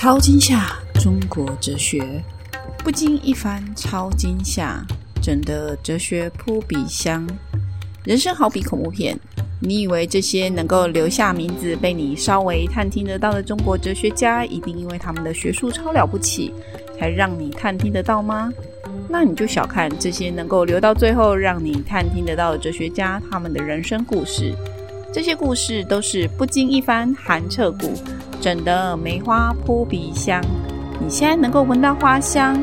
超惊吓中国哲学，不经一番超惊吓，整得哲学扑鼻香。人生好比恐怖片，你以为这些能够留下名字被你稍微探听得到的中国哲学家，一定因为他们的学术超了不起，才让你探听得到吗？那你就小看这些能够留到最后让你探听得到的哲学家，他们的人生故事。这些故事都是不经一番寒彻骨。整的梅花扑鼻香，你现在能够闻到花香，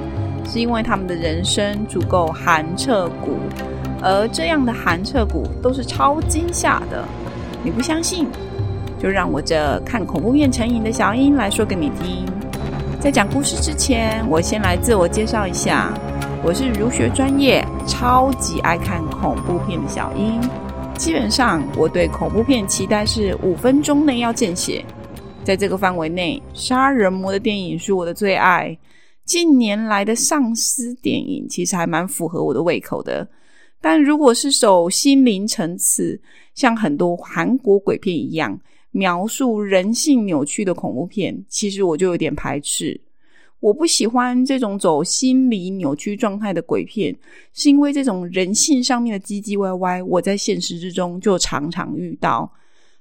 是因为他们的人生足够寒彻骨，而这样的寒彻骨都是超惊吓的。你不相信，就让我这看恐怖片成瘾的小英来说给你听。在讲故事之前，我先来自我介绍一下，我是儒学专业，超级爱看恐怖片的小英。基本上，我对恐怖片期待是五分钟内要见血。在这个范围内，杀人魔的电影是我的最爱。近年来的丧尸电影其实还蛮符合我的胃口的，但如果是走心灵层次，像很多韩国鬼片一样描述人性扭曲的恐怖片，其实我就有点排斥。我不喜欢这种走心理扭曲状态的鬼片，是因为这种人性上面的唧唧歪歪，我在现实之中就常常遇到。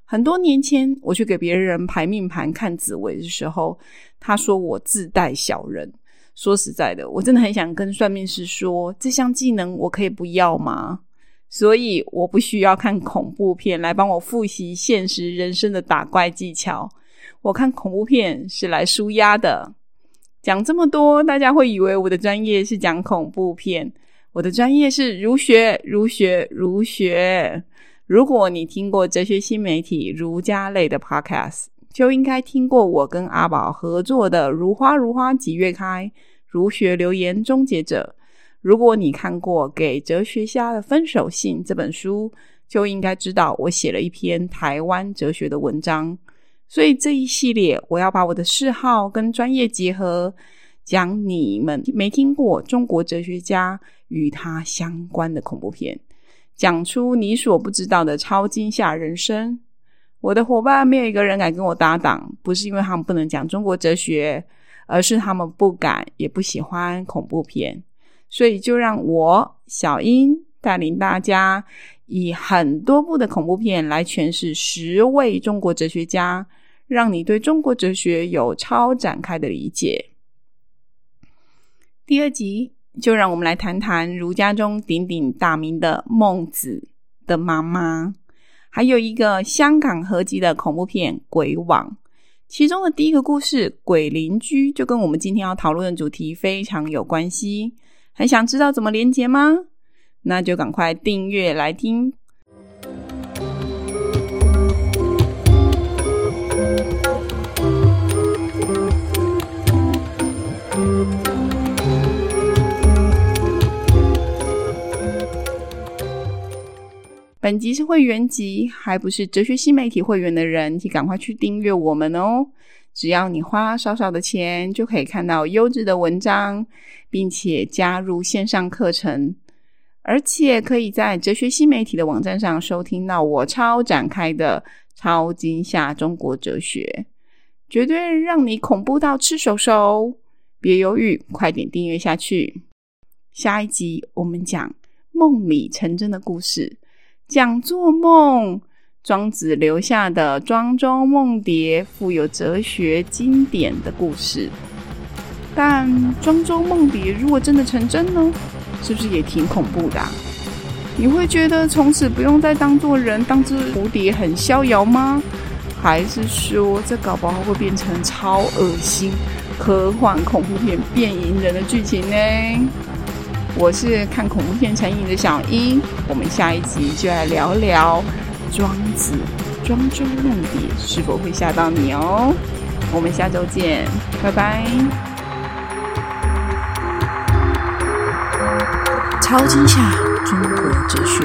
很多年前，我去给别人排命盘看紫微的时候，他说我自带小人。说实在的，我真的很想跟算命师说，这项技能我可以不要吗？所以我不需要看恐怖片来帮我复习现实人生的打怪技巧。我看恐怖片是来舒压的。讲这么多，大家会以为我的专业是讲恐怖片，我的专业是儒学，儒学，儒学。如果你听过哲学新媒体儒家类的 podcast，就应该听过我跟阿宝合作的《如花如花几月开》儒学流言终结者。如果你看过《给哲学家的分手信》这本书，就应该知道我写了一篇台湾哲学的文章。所以这一系列，我要把我的嗜好跟专业结合，讲你们没听过中国哲学家与他相关的恐怖片。讲出你所不知道的超惊吓人生。我的伙伴没有一个人敢跟我搭档，不是因为他们不能讲中国哲学，而是他们不敢也不喜欢恐怖片。所以就让我小英带领大家，以很多部的恐怖片来诠释十位中国哲学家，让你对中国哲学有超展开的理解。第二集。就让我们来谈谈儒家中鼎鼎大名的孟子的妈妈，还有一个香港合集的恐怖片《鬼网》，其中的第一个故事《鬼邻居》就跟我们今天要讨论的主题非常有关系。很想知道怎么连接吗？那就赶快订阅来听。本集是会员集，还不是哲学新媒体会员的人，请赶快去订阅我们哦！只要你花少少的钱，就可以看到优质的文章，并且加入线上课程，而且可以在哲学新媒体的网站上收听到我超展开的超惊吓中国哲学，绝对让你恐怖到吃手手！别犹豫，快点订阅下去。下一集我们讲梦里成真的故事。讲做梦，庄子留下的《庄周梦蝶》富有哲学经典的故事。但庄周梦蝶如果真的成真呢？是不是也挺恐怖的？你会觉得从此不用再当做人，当只蝴蝶很逍遥吗？还是说这搞不好会变成超恶心科幻恐怖片变隐人的剧情呢？我是看恐怖片成瘾的小一，我们下一集就来聊聊庄子《庄周梦蝶》是否会吓到你哦。我们下周见，拜拜。超惊吓中国哲学。